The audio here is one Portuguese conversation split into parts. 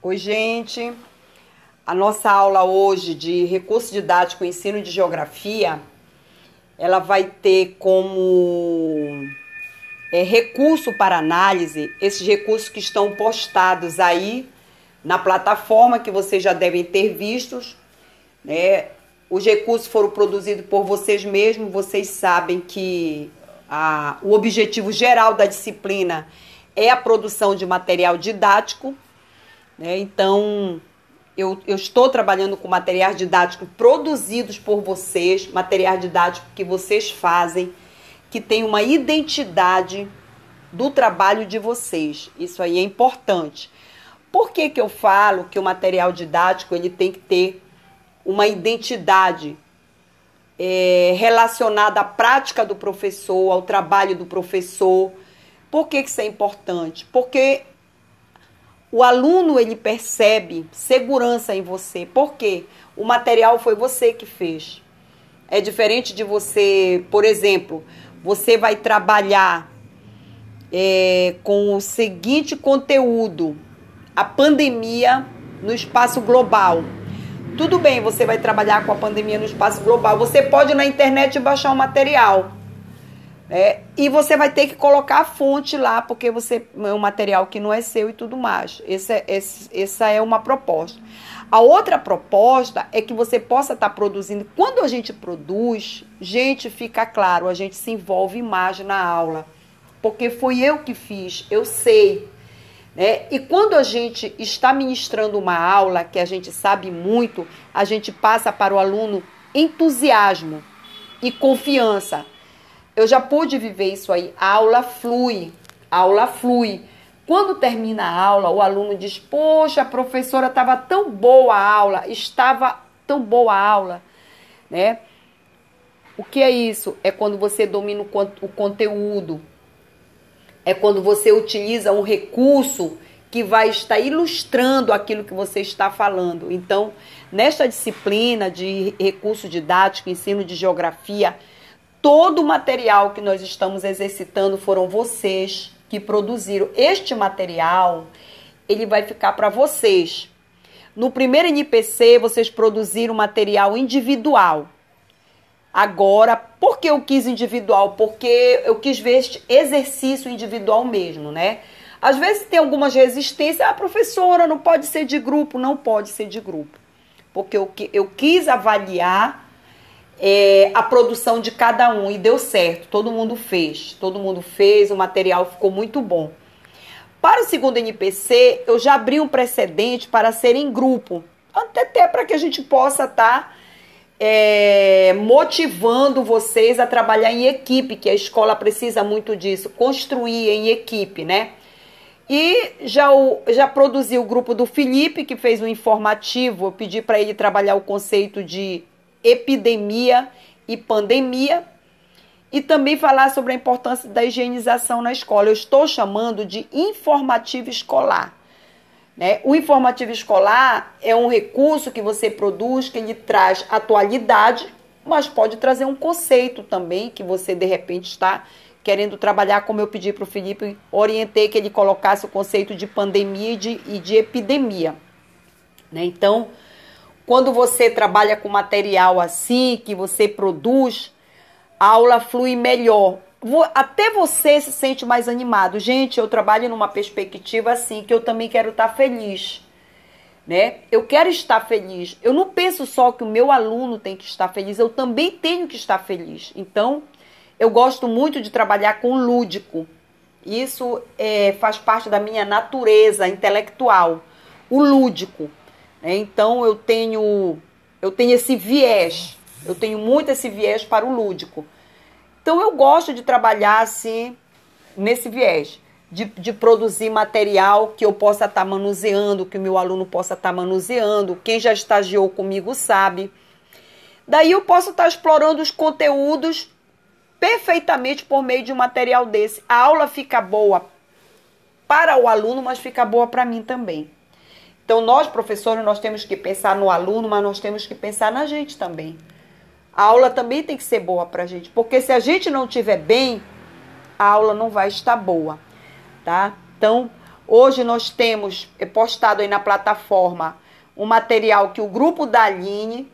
Oi, gente. A nossa aula hoje de recurso didático ensino de geografia, ela vai ter como é, recurso para análise esses recursos que estão postados aí na plataforma que vocês já devem ter vistos, né? Os recursos foram produzidos por vocês mesmos, vocês sabem que a, o objetivo geral da disciplina é a produção de material didático né? Então, eu, eu estou trabalhando com materiais didáticos produzidos por vocês, materiais didáticos que vocês fazem, que tem uma identidade do trabalho de vocês. Isso aí é importante. Por que, que eu falo que o material didático ele tem que ter uma identidade é, relacionada à prática do professor, ao trabalho do professor? Por que, que isso é importante? Porque o aluno ele percebe segurança em você, porque o material foi você que fez. É diferente de você, por exemplo, você vai trabalhar é, com o seguinte conteúdo: a pandemia no espaço global. Tudo bem, você vai trabalhar com a pandemia no espaço global. Você pode na internet baixar o material. É, e você vai ter que colocar a fonte lá, porque você é um material que não é seu e tudo mais. Esse é, esse, essa é uma proposta. A outra proposta é que você possa estar tá produzindo. Quando a gente produz, gente, fica claro, a gente se envolve mais na aula. Porque foi eu que fiz, eu sei. Né? E quando a gente está ministrando uma aula, que a gente sabe muito, a gente passa para o aluno entusiasmo e confiança. Eu já pude viver isso aí. A aula flui, a aula flui. Quando termina a aula, o aluno diz: Poxa, a professora estava tão boa a aula, estava tão boa a aula, né? O que é isso? É quando você domina o conteúdo, é quando você utiliza um recurso que vai estar ilustrando aquilo que você está falando. Então, nesta disciplina de recurso didático, ensino de geografia, Todo o material que nós estamos exercitando foram vocês que produziram. Este material, ele vai ficar para vocês. No primeiro NPC, vocês produziram material individual. Agora, por que eu quis individual? Porque eu quis ver este exercício individual mesmo, né? Às vezes tem algumas resistências. Ah, professora, não pode ser de grupo. Não pode ser de grupo. Porque eu, eu quis avaliar é, a produção de cada um e deu certo, todo mundo fez, todo mundo fez, o material ficou muito bom. Para o segundo NPC, eu já abri um precedente para ser em grupo, até para que a gente possa estar tá, é, motivando vocês a trabalhar em equipe, que a escola precisa muito disso, construir em equipe, né? E já, o, já produzi o grupo do Felipe, que fez um informativo, eu pedi para ele trabalhar o conceito de epidemia e pandemia, e também falar sobre a importância da higienização na escola. Eu estou chamando de informativo escolar. Né? O informativo escolar é um recurso que você produz, que ele traz atualidade, mas pode trazer um conceito também que você de repente está querendo trabalhar, como eu pedi para o Felipe, orientei que ele colocasse o conceito de pandemia e de, e de epidemia. Né? Então, quando você trabalha com material assim, que você produz, a aula flui melhor. Até você se sente mais animado. Gente, eu trabalho numa perspectiva assim, que eu também quero estar feliz. Né? Eu quero estar feliz. Eu não penso só que o meu aluno tem que estar feliz, eu também tenho que estar feliz. Então, eu gosto muito de trabalhar com lúdico. Isso é, faz parte da minha natureza intelectual. O lúdico. Né? Então eu tenho eu tenho esse viés, eu tenho muito esse viés para o lúdico. Então eu gosto de trabalhar assim nesse viés. De, de, produzir material que eu possa estar tá manuseando, que o meu aluno possa estar tá manuseando. Quem já estagiou comigo sabe. Daí eu posso estar tá explorando os conteúdos perfeitamente por meio de um material desse. A aula fica boa para o aluno, mas fica boa para mim também. Então, nós, professores, nós temos que pensar no aluno, mas nós temos que pensar na gente também. A aula também tem que ser boa para a gente, porque se a gente não estiver bem, a aula não vai estar boa, tá? Então, Hoje nós temos é, postado aí na plataforma um material que o grupo da Aline,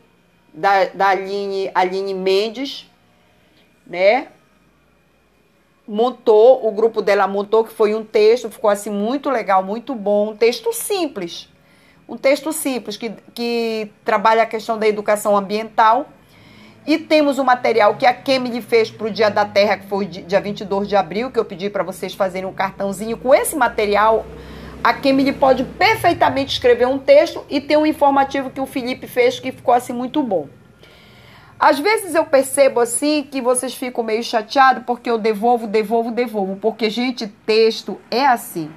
da, da Aline, Aline Mendes, né? Montou, o grupo dela montou, que foi um texto, ficou assim muito legal, muito bom, um texto simples. Um texto simples que, que trabalha a questão da educação ambiental. E temos o material que a Kemily fez para o Dia da Terra, que foi dia 22 de abril, que eu pedi para vocês fazerem um cartãozinho. Com esse material, a Kemily pode perfeitamente escrever um texto e ter um informativo que o Felipe fez que ficou assim muito bom. Às vezes eu percebo assim que vocês ficam meio chateados porque eu devolvo, devolvo, devolvo. Porque, gente, texto é assim.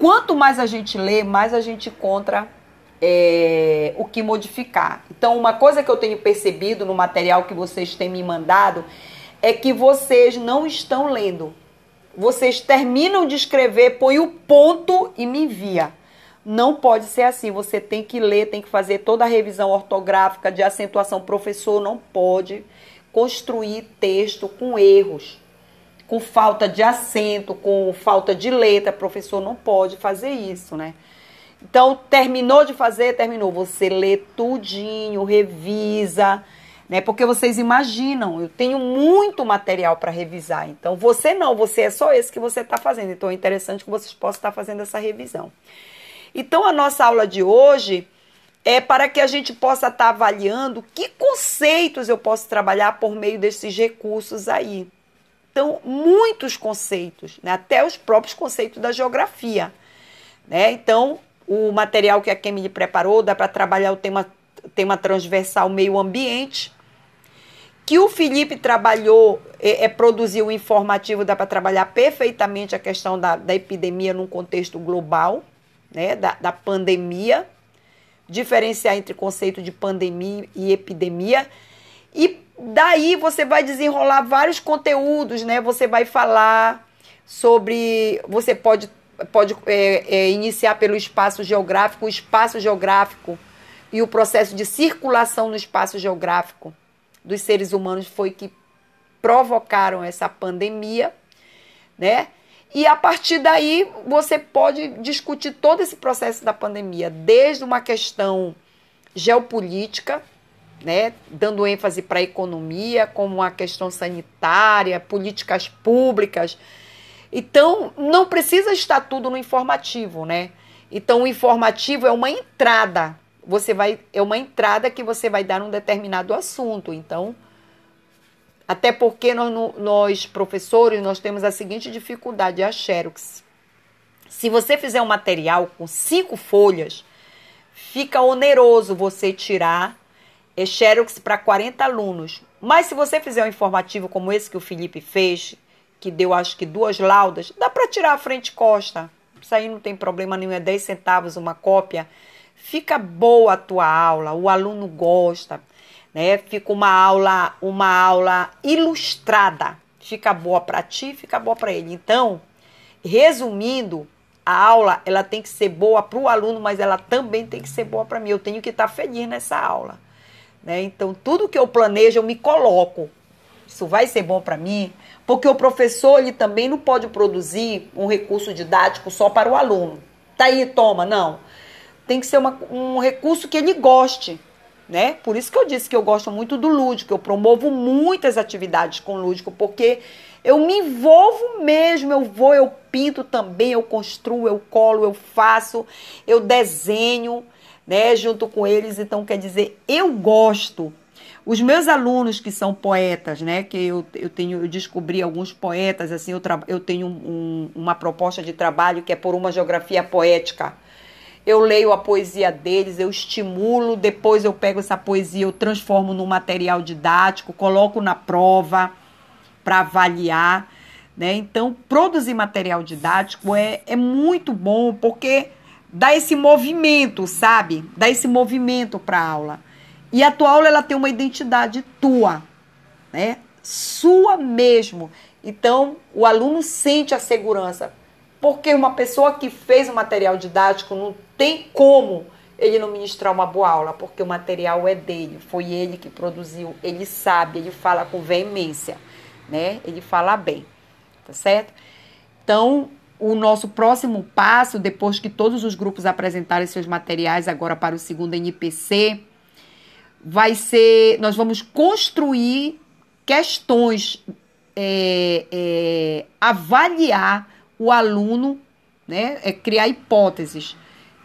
Quanto mais a gente lê, mais a gente encontra é, o que modificar. Então, uma coisa que eu tenho percebido no material que vocês têm me mandado é que vocês não estão lendo. Vocês terminam de escrever, põe o ponto e me envia. Não pode ser assim. Você tem que ler, tem que fazer toda a revisão ortográfica de acentuação. professor não pode construir texto com erros, com falta de acento, com falta de letra. Professor não pode fazer isso, né? Então, terminou de fazer, terminou. Você lê tudinho, revisa, né? Porque vocês imaginam, eu tenho muito material para revisar. Então, você não, você é só esse que você está fazendo. Então, é interessante que vocês possam estar fazendo essa revisão. Então, a nossa aula de hoje é para que a gente possa estar avaliando que conceitos eu posso trabalhar por meio desses recursos aí. Então, muitos conceitos, né? até os próprios conceitos da geografia. Né? Então, o material que a Kemily preparou dá para trabalhar o tema, tema transversal meio ambiente. Que o Felipe trabalhou, é, é produziu o informativo, dá para trabalhar perfeitamente a questão da, da epidemia num contexto global, né, da, da pandemia, diferenciar entre conceito de pandemia e epidemia. E daí você vai desenrolar vários conteúdos, né? Você vai falar sobre. Você pode pode é, é, iniciar pelo espaço geográfico, o espaço geográfico e o processo de circulação no espaço geográfico dos seres humanos foi que provocaram essa pandemia, né? E a partir daí você pode discutir todo esse processo da pandemia, desde uma questão geopolítica, né, dando ênfase para a economia, como uma questão sanitária, políticas públicas, então, não precisa estar tudo no informativo, né? Então, o informativo é uma entrada. Você vai é uma entrada que você vai dar num determinado assunto. Então, até porque nós, nós professores, nós temos a seguinte dificuldade, a Xerox. Se você fizer um material com cinco folhas, fica oneroso você tirar é Xerox para 40 alunos. Mas se você fizer um informativo como esse que o Felipe fez, que deu acho que duas laudas, dá para tirar a frente costa. Isso aí não tem problema nenhum, é 10 centavos uma cópia. Fica boa a tua aula, o aluno gosta, né? Fica uma aula, uma aula ilustrada. Fica boa para ti, fica boa para ele. Então, resumindo, a aula ela tem que ser boa para o aluno, mas ela também tem que ser boa para mim. Eu tenho que estar tá feliz nessa aula. Né? Então, tudo que eu planejo, eu me coloco. Isso vai ser bom para mim, porque o professor ele também não pode produzir um recurso didático só para o aluno. Tá aí, toma, não. Tem que ser uma, um recurso que ele goste, né? Por isso que eu disse que eu gosto muito do lúdico, eu promovo muitas atividades com lúdico, porque eu me envolvo mesmo, eu vou, eu pinto também, eu construo, eu colo, eu faço, eu desenho, né, junto com eles. Então, quer dizer, eu gosto os meus alunos que são poetas, né, que eu, eu tenho, eu descobri alguns poetas, assim, eu, eu tenho um, uma proposta de trabalho que é por uma geografia poética. Eu leio a poesia deles, eu estimulo, depois eu pego essa poesia, eu transformo num material didático, coloco na prova para avaliar, né? Então, produzir material didático é, é muito bom porque dá esse movimento, sabe? Dá esse movimento para a aula. E a tua aula ela tem uma identidade tua, né? Sua mesmo. Então, o aluno sente a segurança. Porque uma pessoa que fez o material didático não tem como ele não ministrar uma boa aula, porque o material é dele, foi ele que produziu, ele sabe, ele fala com veemência, né? Ele fala bem, tá certo? Então, o nosso próximo passo, depois que todos os grupos apresentarem seus materiais agora para o segundo NPC, vai ser. Nós vamos construir questões, é, é, avaliar o aluno, né? É, criar hipóteses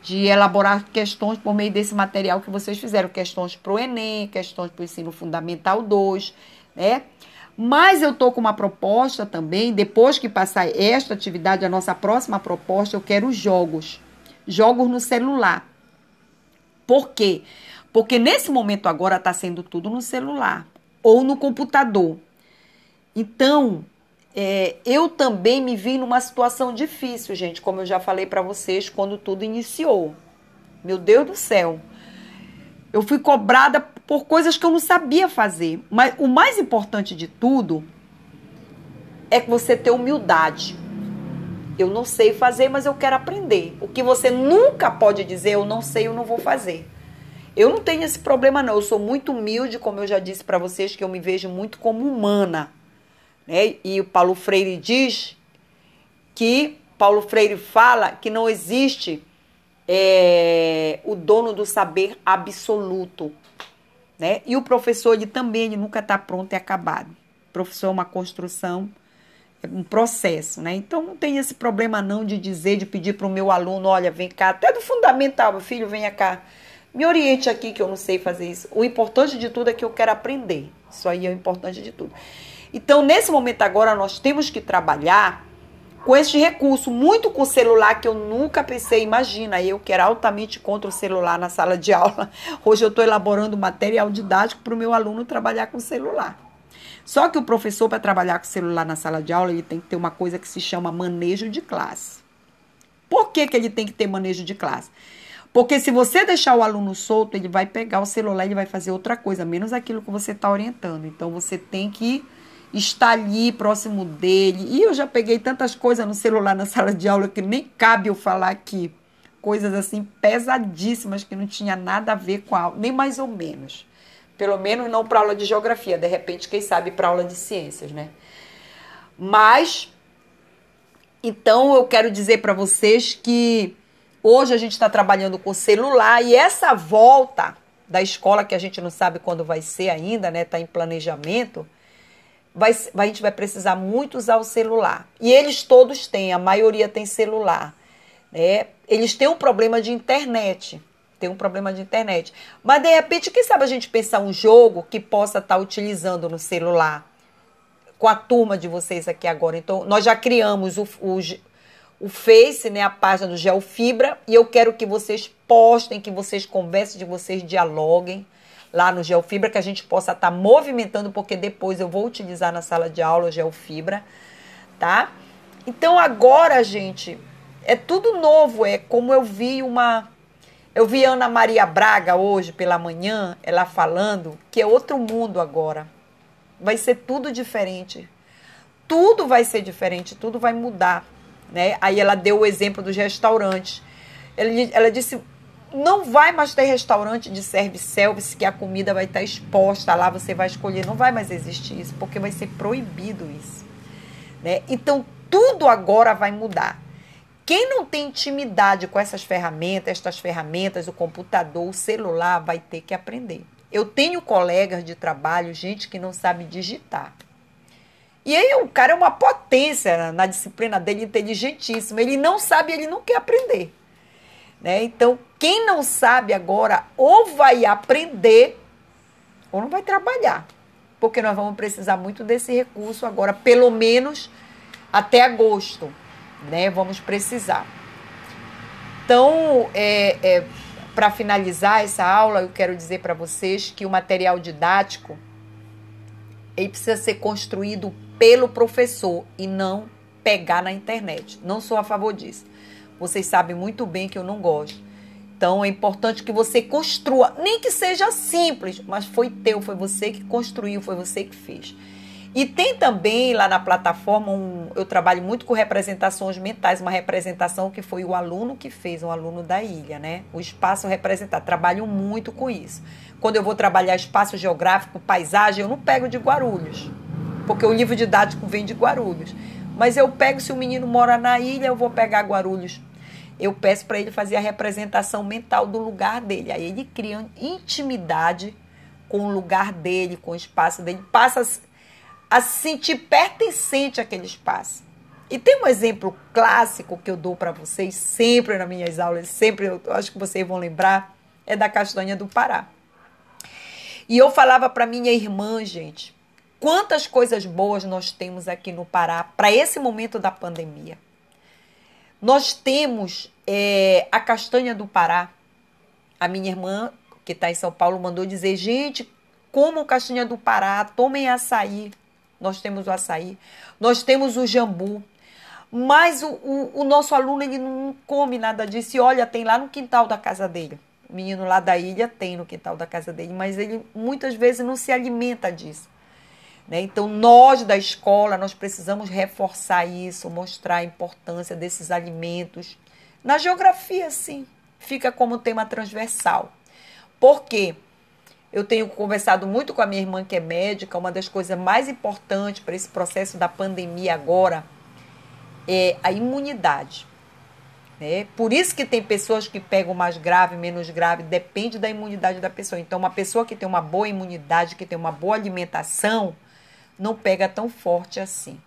de elaborar questões por meio desse material que vocês fizeram, questões para o Enem, questões para o ensino fundamental 2, né? Mas eu tô com uma proposta também, depois que passar esta atividade, a nossa próxima proposta, eu quero jogos. Jogos no celular. Por quê? Porque nesse momento agora está sendo tudo no celular ou no computador. Então, é, eu também me vi numa situação difícil, gente, como eu já falei para vocês quando tudo iniciou. Meu Deus do céu. Eu fui cobrada por coisas que eu não sabia fazer. Mas o mais importante de tudo é que você ter humildade. Eu não sei fazer, mas eu quero aprender. O que você nunca pode dizer, eu não sei, eu não vou fazer. Eu não tenho esse problema não. Eu sou muito humilde, como eu já disse para vocês, que eu me vejo muito como humana. Né? E o Paulo Freire diz que Paulo Freire fala que não existe é, o dono do saber absoluto. Né? E o professor ele também ele nunca está pronto e acabado. O professor é uma construção, é um processo, né? Então não tem esse problema não de dizer, de pedir para o meu aluno, olha, vem cá, até do fundamental, meu filho, venha cá, me oriente aqui que eu não sei fazer isso. O importante de tudo é que eu quero aprender. Isso aí é o importante de tudo. Então, nesse momento agora, nós temos que trabalhar com este recurso, muito com o celular, que eu nunca pensei, imagina, eu que era altamente contra o celular na sala de aula. Hoje eu estou elaborando material didático para o meu aluno trabalhar com o celular. Só que o professor, para trabalhar com o celular na sala de aula, ele tem que ter uma coisa que se chama manejo de classe. Por que, que ele tem que ter manejo de classe? Porque se você deixar o aluno solto, ele vai pegar o celular e vai fazer outra coisa, menos aquilo que você está orientando. Então você tem que está ali próximo dele. E eu já peguei tantas coisas no celular na sala de aula que nem cabe eu falar aqui. Coisas assim pesadíssimas que não tinha nada a ver com a aula, nem mais ou menos. Pelo menos não para aula de geografia, de repente, quem sabe para aula de ciências, né? Mas então eu quero dizer para vocês que hoje a gente está trabalhando com celular e essa volta da escola que a gente não sabe quando vai ser ainda, né? Tá em planejamento vai, a gente vai precisar muito usar o celular. E eles todos têm, a maioria tem celular. Né? Eles têm um problema de internet. Tem um problema de internet. Mas de repente, quem sabe a gente pensar um jogo que possa estar tá utilizando no celular com a turma de vocês aqui agora. Então, nós já criamos o, o, o Face, né, a página do Geofibra, e eu quero que vocês postem, que vocês conversem, que vocês dialoguem lá no Geofibra, que a gente possa estar tá movimentando, porque depois eu vou utilizar na sala de aula o Geofibra, tá? Então agora, gente, é tudo novo, é como eu vi uma eu vi Ana Maria Braga hoje pela manhã, ela falando que é outro mundo agora. Vai ser tudo diferente. Tudo vai ser diferente, tudo vai mudar, né? Aí ela deu o exemplo dos restaurantes. Ela, ela disse não vai mais ter restaurante de service-service que a comida vai estar exposta lá, você vai escolher. Não vai mais existir isso, porque vai ser proibido isso. Né? Então, tudo agora vai mudar. Quem não tem intimidade com essas ferramentas, estas ferramentas, o computador, o celular, vai ter que aprender. Eu tenho colegas de trabalho, gente que não sabe digitar. E aí o cara é uma potência na, na disciplina dele, inteligentíssimo. Ele não sabe, ele não quer aprender. Né? Então, quem não sabe agora, ou vai aprender, ou não vai trabalhar. Porque nós vamos precisar muito desse recurso agora, pelo menos até agosto. Né? Vamos precisar. Então, é, é para finalizar essa aula, eu quero dizer para vocês que o material didático ele precisa ser construído pelo professor e não pegar na internet. Não sou a favor disso. Vocês sabem muito bem que eu não gosto. Então é importante que você construa, nem que seja simples, mas foi teu, foi você que construiu, foi você que fez. E tem também lá na plataforma, um, eu trabalho muito com representações mentais, uma representação que foi o aluno que fez, um aluno da ilha, né? O espaço representado. Trabalho muito com isso. Quando eu vou trabalhar espaço geográfico, paisagem, eu não pego de Guarulhos, porque o livro didático vem de Guarulhos Mas eu pego, se o menino mora na ilha, eu vou pegar Guarulhos. Eu peço para ele fazer a representação mental do lugar dele. Aí ele cria intimidade com o lugar dele, com o espaço dele, passa a se sentir pertencente àquele espaço. E tem um exemplo clássico que eu dou para vocês sempre nas minhas aulas, sempre eu acho que vocês vão lembrar, é da castanha do Pará. E eu falava para minha irmã, gente, quantas coisas boas nós temos aqui no Pará para esse momento da pandemia. Nós temos é, a castanha do Pará. A minha irmã, que está em São Paulo, mandou dizer: gente, como castanha do Pará, tomem açaí. Nós temos o açaí. Nós temos o jambu. Mas o, o, o, nosso aluno ele não come nada disso. E olha, tem lá no quintal da casa dele. O menino lá da ilha tem no quintal da casa dele, mas ele muitas vezes não se alimenta disso. Né? Então, nós da escola, nós precisamos reforçar isso, mostrar a importância desses alimentos. Na geografia, sim, fica como tema transversal. Por quê? Eu tenho conversado muito com a minha irmã que é médica, uma das coisas mais importantes para esse processo da pandemia agora é a imunidade. Né? Por isso que tem pessoas que pegam mais grave, menos grave, depende da imunidade da pessoa. Então, uma pessoa que tem uma boa imunidade, que tem uma boa alimentação, não pega tão forte assim.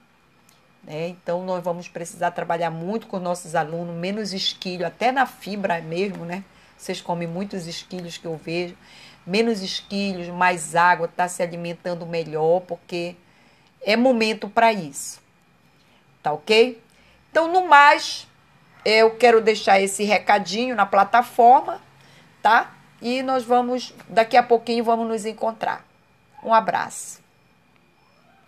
Né? Então, nós vamos precisar trabalhar muito com nossos alunos, menos esquilho, até na fibra mesmo, né? Vocês comem muitos esquilhos que eu vejo. Menos esquilhos, mais água, tá se alimentando melhor, porque é momento para isso. Tá ok? Então, no mais, eu quero deixar esse recadinho na plataforma, tá? E nós vamos, daqui a pouquinho, vamos nos encontrar. Um abraço.